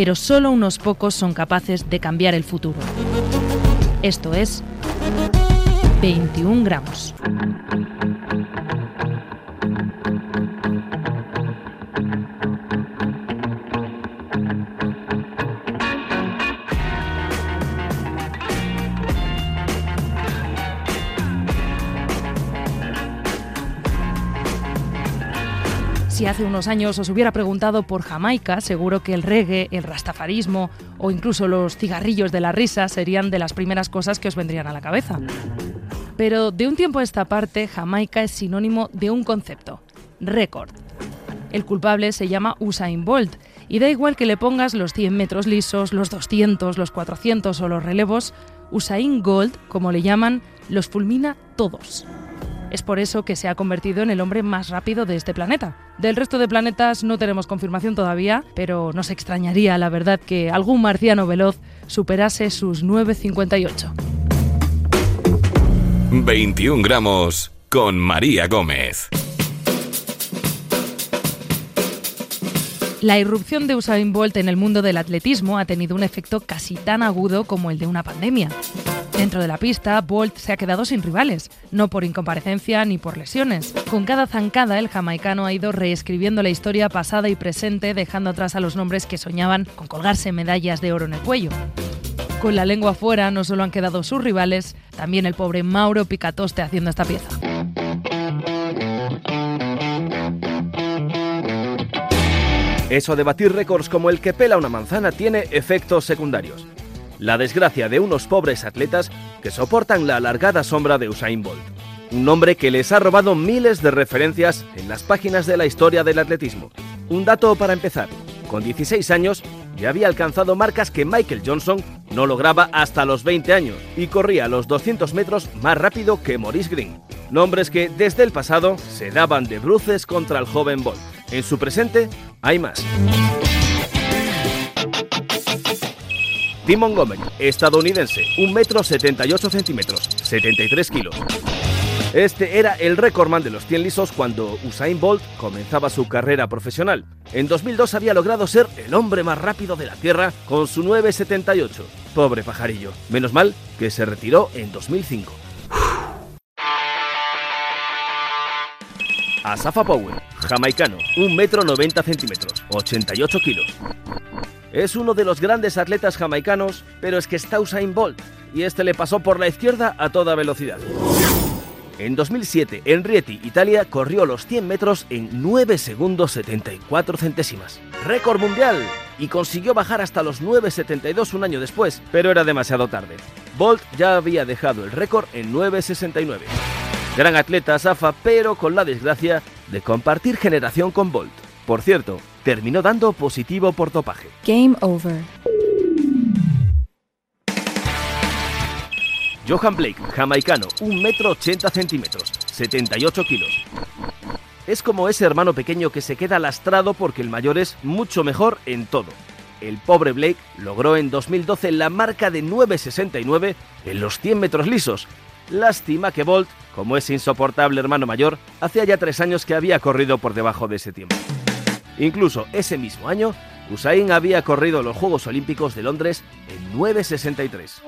pero solo unos pocos son capaces de cambiar el futuro. Esto es 21 gramos. Si hace unos años os hubiera preguntado por Jamaica, seguro que el reggae, el rastafarismo o incluso los cigarrillos de la risa serían de las primeras cosas que os vendrían a la cabeza. Pero de un tiempo a esta parte, Jamaica es sinónimo de un concepto, récord. El culpable se llama Usain Bolt y da igual que le pongas los 100 metros lisos, los 200, los 400 o los relevos, Usain Gold, como le llaman, los fulmina todos. Es por eso que se ha convertido en el hombre más rápido de este planeta. Del resto de planetas no tenemos confirmación todavía, pero nos extrañaría, la verdad, que algún marciano veloz superase sus 9,58. 21 gramos con María Gómez. La irrupción de Usain Bolt en el mundo del atletismo ha tenido un efecto casi tan agudo como el de una pandemia. Dentro de la pista, Bolt se ha quedado sin rivales, no por incomparecencia ni por lesiones. Con cada zancada, el jamaicano ha ido reescribiendo la historia pasada y presente, dejando atrás a los nombres que soñaban con colgarse medallas de oro en el cuello. Con la lengua fuera, no solo han quedado sus rivales, también el pobre Mauro Picatoste haciendo esta pieza. Eso de batir récords como el que pela una manzana tiene efectos secundarios. La desgracia de unos pobres atletas que soportan la alargada sombra de Usain Bolt. Un nombre que les ha robado miles de referencias en las páginas de la historia del atletismo. Un dato para empezar. Con 16 años ya había alcanzado marcas que Michael Johnson no lograba hasta los 20 años y corría los 200 metros más rápido que Maurice Green. Nombres que desde el pasado se daban de bruces contra el joven Bolt. En su presente hay más. Tim Montgomery, estadounidense, 1 metro 78 centímetros, 73 kilos. Este era el récordman de los 100 lisos cuando Usain Bolt comenzaba su carrera profesional. En 2002 había logrado ser el hombre más rápido de la Tierra con su 9.78. Pobre pajarillo. Menos mal que se retiró en 2005. Asafa Powell, jamaicano, 1 metro 90 centímetros, 88 kilos. Es uno de los grandes atletas jamaicanos, pero es que está Usain Bolt, y este le pasó por la izquierda a toda velocidad. En 2007, en Rieti, Italia, corrió los 100 metros en 9 segundos 74 centésimas. Récord mundial. Y consiguió bajar hasta los 9.72 un año después, pero era demasiado tarde. Bolt ya había dejado el récord en 9.69. Gran atleta Safa, pero con la desgracia de compartir generación con Bolt. Por cierto, terminó dando positivo por dopaje. Game over. Johan Blake, jamaicano, 1 metro 80 centímetros, 78 kilos. Es como ese hermano pequeño que se queda lastrado porque el mayor es mucho mejor en todo. El pobre Blake logró en 2012 la marca de 9.69 en los 100 metros lisos. Lástima que Bolt, como es insoportable hermano mayor, hacía ya tres años que había corrido por debajo de ese tiempo. Incluso ese mismo año, Usain había corrido los Juegos Olímpicos de Londres en 9.63.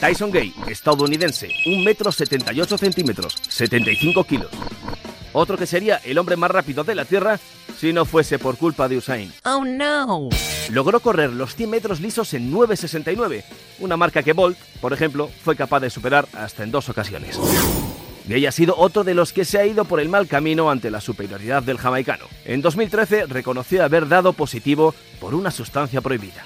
Tyson Gay, estadounidense, 1 metro 78 centímetros, 75 kilos. Otro que sería el hombre más rápido de la Tierra si no fuese por culpa de Usain. Oh no. Logró correr los 100 metros lisos en 9.69, una marca que Bolt, por ejemplo, fue capaz de superar hasta en dos ocasiones. Gay ha sido otro de los que se ha ido por el mal camino ante la superioridad del jamaicano. En 2013 reconoció haber dado positivo por una sustancia prohibida.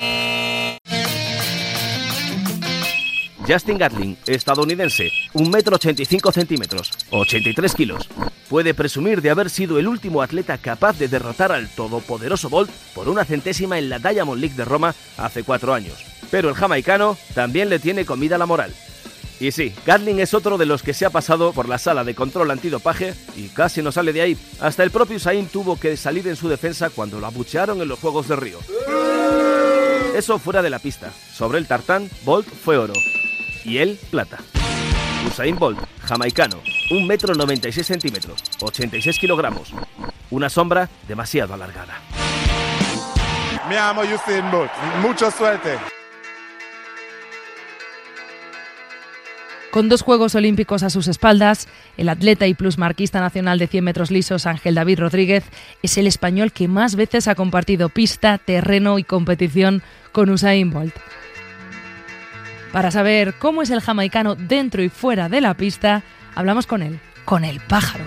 Justin Gatling, estadounidense, 1,85 metro centímetros, 83 kilos. puede presumir de haber sido el último atleta capaz de derrotar al todopoderoso Bolt por una centésima en la Diamond League de Roma hace cuatro años. Pero el jamaicano también le tiene comida la moral. Y sí, Gatling es otro de los que se ha pasado por la sala de control antidopaje y casi no sale de ahí. Hasta el propio Usain tuvo que salir en su defensa cuando lo abuchearon en los Juegos de Río. Eso fuera de la pista. Sobre el tartán, Bolt fue oro. Y él, plata. Usain Bolt, jamaicano, 1 metro 96 centímetros, 86 kilogramos. Una sombra demasiado alargada. Me amo Usain Bolt. Mucha suerte. Con dos Juegos Olímpicos a sus espaldas, el atleta y plusmarquista nacional de 100 metros lisos Ángel David Rodríguez es el español que más veces ha compartido pista, terreno y competición con Usain Bolt. Para saber cómo es el jamaicano dentro y fuera de la pista, hablamos con él, con el pájaro.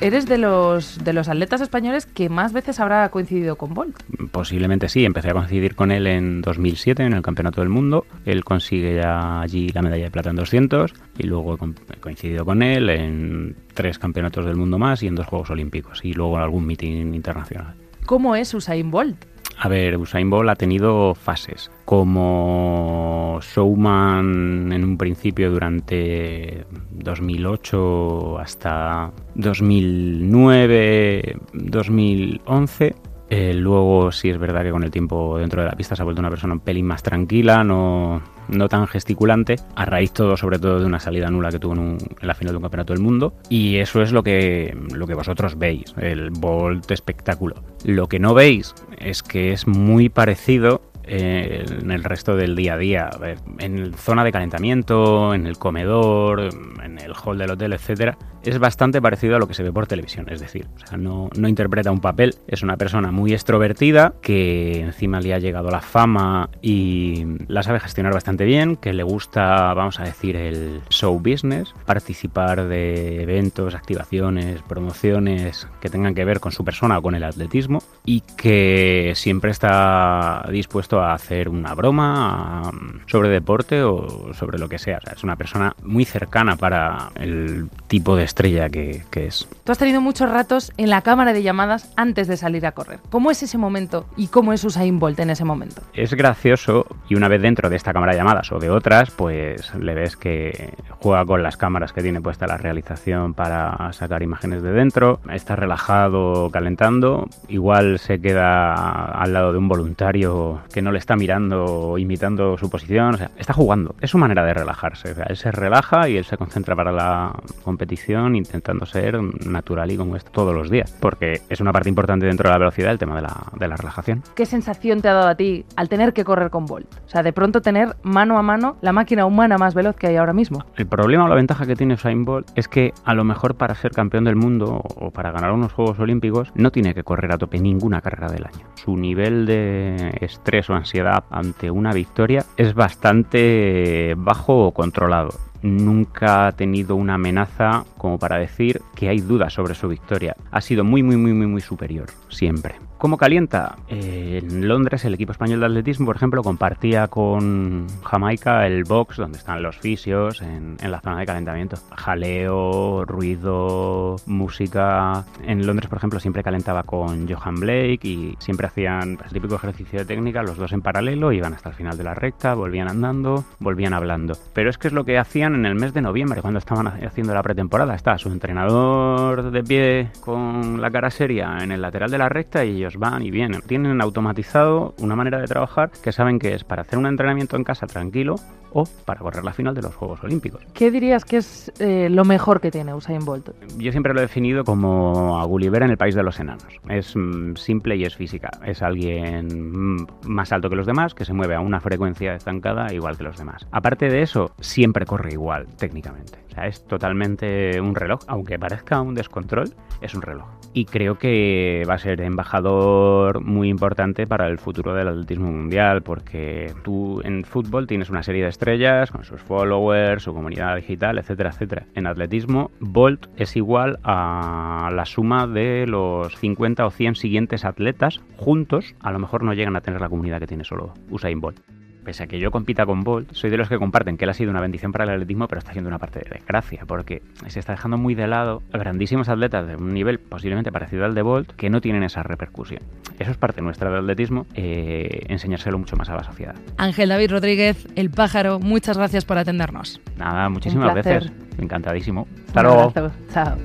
Eres de los, de los atletas españoles que más veces habrá coincidido con Bolt. Posiblemente sí, empecé a coincidir con él en 2007 en el Campeonato del Mundo. Él consigue allí la medalla de plata en 200 y luego he coincidido con él en tres Campeonatos del Mundo más y en dos Juegos Olímpicos y luego en algún meeting internacional. ¿Cómo es Usain Bolt? A ver, Usain Bolt ha tenido fases. Como showman en un principio durante 2008 hasta 2009, 2011 eh, luego sí es verdad que con el tiempo dentro de la pista se ha vuelto una persona un pelín más tranquila, no, no tan gesticulante, a raíz todo sobre todo de una salida nula que tuvo en, la final de un campeonato del mundo. Y eso es lo que, lo que vosotros veis, el Bolt espectáculo. Lo que no veis es que es muy parecido en el resto del día a día. en zona de calentamiento, en el comedor, en el hall del hotel, etcétera, es bastante parecido a lo que se ve por televisión. Es decir, no, no interpreta un papel, es una persona muy extrovertida que encima le ha llegado la fama y la sabe gestionar bastante bien, que le gusta, vamos a decir, el show business, participar de eventos, activaciones, promociones que tengan que ver con su persona o con el atletismo y que siempre está dispuesto a hacer una broma sobre deporte o sobre lo que sea. es una persona muy cercana para el tipo de estrella que, es. Tú has tenido muchos ratos en la cámara de llamadas antes de salir a correr. ¿Cómo es ese momento y cómo es Usain Bolt en ese momento? Es gracioso y una vez dentro de esta cámara de llamadas o de otras, pues le ves que juega con las cámaras que tiene puesta la realización para sacar imágenes de dentro, está relajado, calentando, igual se queda al lado de un voluntario que no le está mirando, imitando su posición, o sea, está jugando. Es su manera de relajarse. él se relaja y él se concentra para la competición intentando ser natural y como es todos los días. Porque es una parte importante dentro de la velocidad el tema de la, de la relajación. ¿Qué sensación te ha dado a ti al tener que correr con Bolt? O sea, de pronto tener mano a mano la máquina humana más veloz que hay ahora mismo. El problema o la ventaja que tiene Usain Bolt es que a lo mejor para ser campeón del mundo o para ganar unos Juegos Olímpicos no tiene que correr a tope ninguna carrera del año. Su nivel de estrés o ansiedad ante una victoria es bastante bajo o controlado nunca ha tenido una amenaza como para decir que hay dudas sobre su victoria. Ha sido muy, muy, muy, muy, muy superior, siempre. ¿Cómo calienta? Eh, en Londres el equipo español de atletismo, por ejemplo, compartía con Jamaica el box donde están los fisios en, la zona de calentamiento. Jaleo, ruido, música. En Londres, por ejemplo, siempre calentaba con Johan Blake y siempre hacían el típico ejercicio de técnica, los dos en paralelo, iban hasta el final de la recta, volvían andando, volvían hablando. Pero es que es lo que hacían en el mes de noviembre, cuando estaban haciendo la pretemporada. Está su entrenador de pie con la cara seria en el lateral de la recta y ellos van y vienen. Tienen automatizado una manera de trabajar que saben que es para hacer un entrenamiento en casa tranquilo o para correr la final de los Juegos Olímpicos. ¿Qué dirías que es eh, lo mejor que tiene Usain Bolt? Yo siempre lo he definido como a Gulliver en el país de los enanos. Es mm, simple y es física. Es alguien mm, más alto que los demás que se mueve a una frecuencia estancada igual que los demás. Aparte de eso, siempre corre igual técnicamente. O sea, es totalmente un reloj, aunque parezca un descontrol, es un reloj. Y creo que va a ser embajador muy importante para el futuro del atletismo mundial, porque tú en fútbol tienes una serie de estrellas con sus followers, su comunidad digital, etcétera, etcétera. En atletismo, Bolt es igual a la suma de los 50 o 100 siguientes atletas juntos, a lo mejor no llegan a tener la comunidad que tiene solo Usain Bolt. Pese a que yo compita con Bolt, soy de los que comparten que él ha sido una bendición para el atletismo, pero está haciendo una parte de desgracia, porque se está dejando muy de lado grandísimos atletas de un nivel posiblemente parecido al de Bolt que no tienen esa repercusión. Eso es parte nuestra del atletismo, eh, enseñárselo mucho más a la sociedad. Ángel David Rodríguez, El Pájaro, muchas gracias por atendernos. Nada, muchísimas veces. Encantadísimo. Hasta Un luego. abrazo. Chao.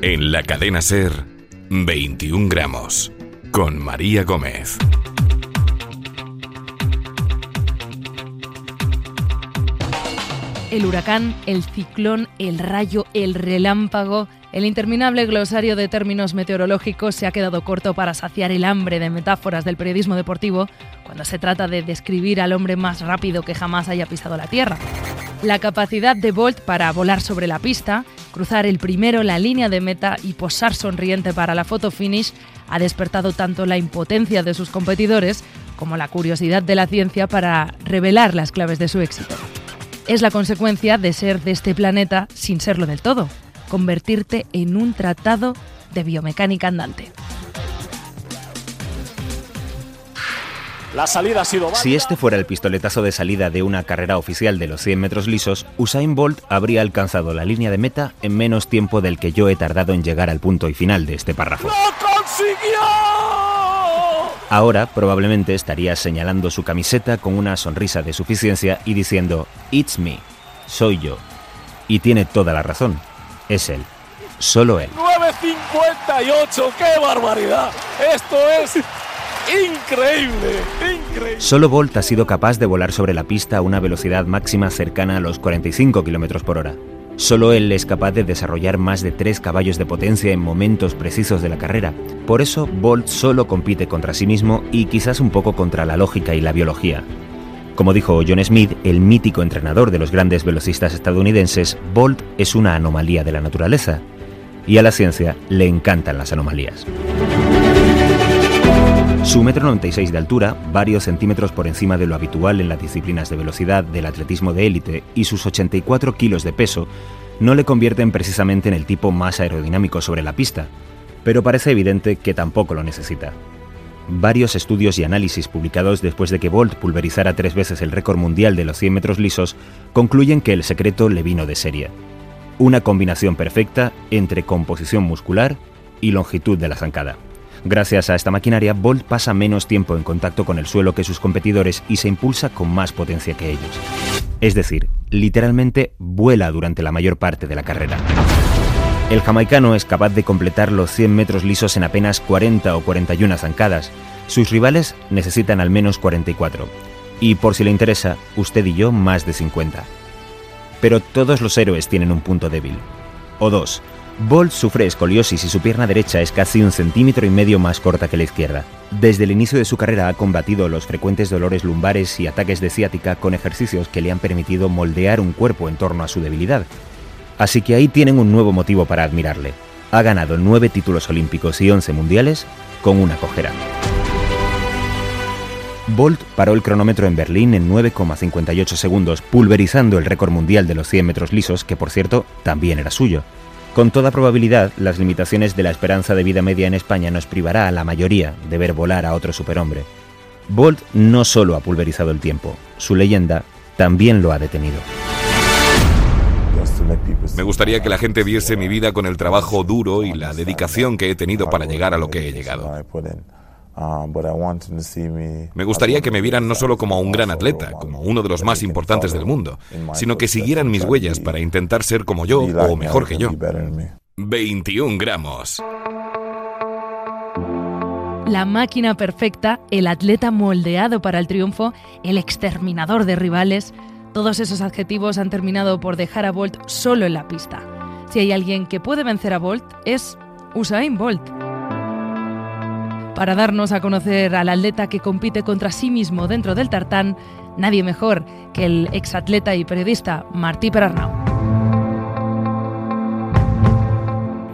En la cadena Ser, 21 gramos. Con María Gómez. El huracán, el ciclón, el rayo, el relámpago. El interminable glosario de términos meteorológicos se ha quedado corto para saciar el hambre de metáforas del periodismo deportivo cuando se trata de describir al hombre más rápido que jamás haya pisado la Tierra. La capacidad de Bolt para volar sobre la pista, cruzar el primero la línea de meta y posar sonriente para la foto finish ha despertado tanto la impotencia de sus competidores como la curiosidad de la ciencia para revelar las claves de su éxito. Es la consecuencia de ser de este planeta sin serlo del todo, convertirte en un tratado de biomecánica andante. La salida ha sido Si este fuera el pistoletazo de salida de una carrera oficial de los 100 metros lisos, Usain Bolt habría alcanzado la línea de meta en menos tiempo del que yo he tardado en llegar al punto y final de este párrafo. ¡Lo consiguió! Ahora probablemente estaría señalando su camiseta con una sonrisa de suficiencia y diciendo, It's me, soy yo. Y tiene toda la razón, es él, solo él. 9.58, qué barbaridad. Esto es increíble, increíble. Solo Bolt ha sido capaz de volar sobre la pista a una velocidad máxima cercana a los 45 km por hora. Solo él es capaz de desarrollar más de 3 caballos de potencia en momentos precisos de la carrera. Por eso, Bolt solo compite contra sí mismo y quizás un poco contra la lógica y la biología. Como dijo John Smith, el mítico entrenador de los grandes velocistas estadounidenses, Bolt es una anomalía de la naturaleza. Y a la ciencia le encantan las anomalías. Su metro 96 de altura, varios centímetros por encima de lo habitual en las disciplinas de velocidad del atletismo de élite, y sus 84 kilos de peso, no le convierten precisamente en el tipo más aerodinámico sobre la pista, pero parece evidente que tampoco lo necesita. Varios estudios y análisis publicados después de que Bolt pulverizara tres veces el récord mundial de los 100 metros lisos concluyen que el secreto le vino de serie. Una combinación perfecta entre composición muscular y longitud de la zancada. Gracias a esta maquinaria, Bolt pasa menos tiempo en contacto con el suelo que sus competidores y se impulsa con más potencia que ellos. Es decir, literalmente vuela durante la mayor parte de la carrera. El jamaicano es capaz de completar los 100 metros lisos en apenas 40 o 41 zancadas. Sus rivales necesitan al menos 44. Y por si le interesa, usted y yo más de 50. Pero todos los héroes tienen un punto débil. O dos. Bolt sufre escoliosis y su pierna derecha es casi un centímetro y medio más corta que la izquierda. Desde el inicio de su carrera ha combatido los frecuentes dolores lumbares y ataques de ciática con ejercicios que le han permitido moldear un cuerpo en torno a su debilidad. Así que ahí tienen un nuevo motivo para admirarle. Ha ganado nueve títulos olímpicos y 11 mundiales con una cojera. Bolt paró el cronómetro en Berlín en 9,58 segundos, pulverizando el récord mundial de los 100 metros lisos, que por cierto también era suyo. Con toda probabilidad, las limitaciones de la esperanza de vida media en España nos privará a la mayoría de ver volar a otro superhombre. Bolt no solo ha pulverizado el tiempo, su leyenda también lo ha detenido. Me gustaría que la gente viese mi vida con el trabajo duro y la dedicación que he tenido para llegar a lo que he llegado. Me gustaría que me vieran no solo como un gran atleta, como uno de los más importantes del mundo, sino que siguieran mis huellas para intentar ser como yo o mejor que yo. 21 gramos. La máquina perfecta, el atleta moldeado para el triunfo, el exterminador de rivales, todos esos adjetivos han terminado por dejar a Bolt solo en la pista. Si hay alguien que puede vencer a Bolt, es Usain Bolt. Para darnos a conocer al atleta que compite contra sí mismo dentro del tartán, nadie mejor que el exatleta y periodista Martí Perarnau.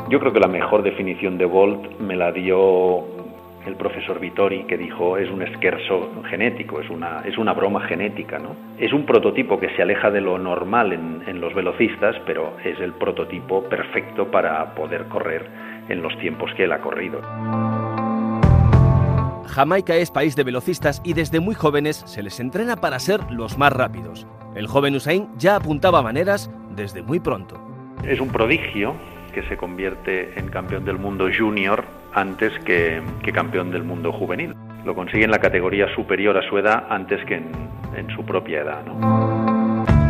Yo creo que la mejor definición de Bolt me la dio el profesor Vittori, que dijo es un esquerzo genético, es una, es una broma genética. ¿no? Es un prototipo que se aleja de lo normal en, en los velocistas, pero es el prototipo perfecto para poder correr en los tiempos que él ha corrido. Jamaica es país de velocistas y desde muy jóvenes se les entrena para ser los más rápidos. El joven Usain ya apuntaba maneras desde muy pronto. Es un prodigio que se convierte en campeón del mundo junior antes que, campeón del mundo juvenil. Lo consigue en la categoría superior a su edad antes que en, su propia edad.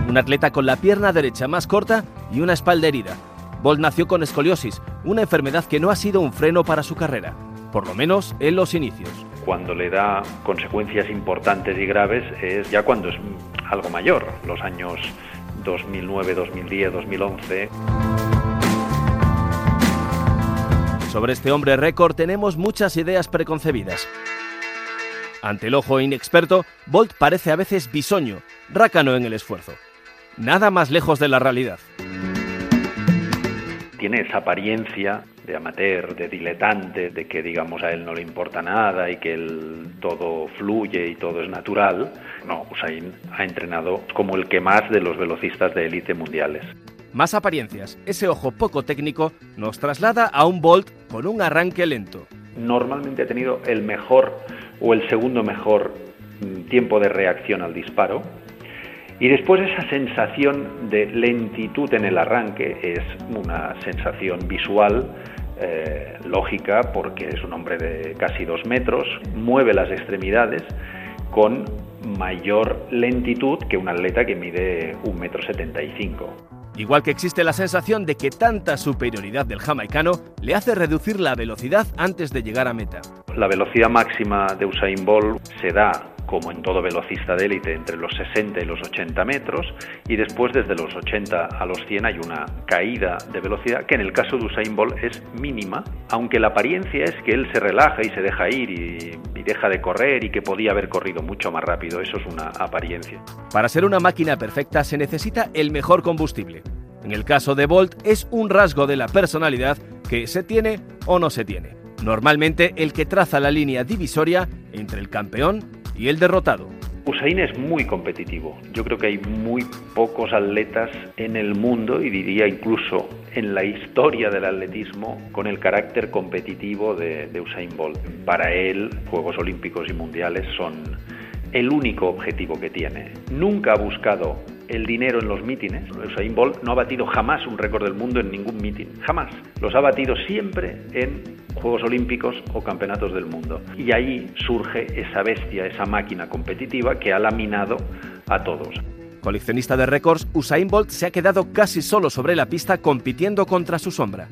Un atleta con la pierna derecha más corta y una espalda herida. Bolt nació con escoliosis, una enfermedad que no ha sido un freno para su carrera, por lo menos en los inicios. Cuando le da consecuencias importantes y graves es ya cuando es algo mayor, los años 2009, 2010, 2011. Sobre este hombre récord tenemos muchas ideas preconcebidas. Ante el ojo inexperto, Bolt parece a veces bisoño, rácano en el esfuerzo. Nada más lejos de la realidad. Tiene esa apariencia de amateur, de diletante, de que digamos a él no le importa nada y que él todo fluye y todo es natural. No, Usain ha entrenado como el que más de los velocistas de élite mundiales. Más apariencias, ese ojo poco técnico nos traslada a un Bolt con un arranque lento. Normalmente ha tenido el mejor o el segundo mejor mm, tiempo de reacción al disparo. Y después esa sensación de lentitud en el arranque es una sensación visual eh, lógica porque es un hombre de casi dos metros, mueve las extremidades con mayor lentitud que un atleta que mide un metro setenta y cinco. Igual que existe la sensación de que tanta superioridad del jamaicano le hace reducir la velocidad antes de llegar a meta. La velocidad máxima de Usain Bolt se da como en todo velocista de élite, entre los 60 y los 80 metros, y después desde los 80 a los 100 hay una caída de velocidad que en el caso de Usain Bolt es mínima, aunque la apariencia es que él se relaja y se deja ir y, y deja de correr y que podía haber corrido mucho más rápido, eso es una apariencia. Para ser una máquina perfecta se necesita el mejor combustible. En el caso de Bolt es un rasgo de la personalidad que se tiene o no se tiene. Normalmente el que traza la línea divisoria entre el campeón y el derrotado. Usain es muy competitivo. Yo creo que hay muy pocos atletas en el mundo y diría incluso en la historia del atletismo con el carácter competitivo de, de Usain Bolt. Para él, Juegos Olímpicos y Mundiales son el único objetivo que tiene. Nunca ha buscado el dinero en los mítines. Usain Bolt no ha batido jamás un récord del mundo en ningún mítin, jamás. Los ha batido siempre en Juegos Olímpicos o Campeonatos del Mundo. Y ahí surge esa bestia, esa máquina competitiva que ha laminado a todos. Coleccionista de récords, Usain Bolt se ha quedado casi solo sobre la pista compitiendo contra su sombra.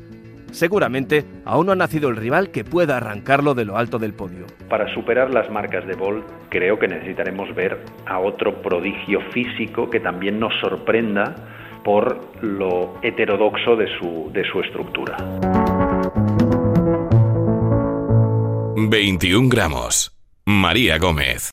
Seguramente aún no ha nacido el rival que pueda arrancarlo de lo alto del podio. Para superar las marcas de Bolt, creo que necesitaremos ver a otro prodigio físico que también nos sorprenda por lo heterodoxo de su, de su estructura. 21 gramos. María Gómez.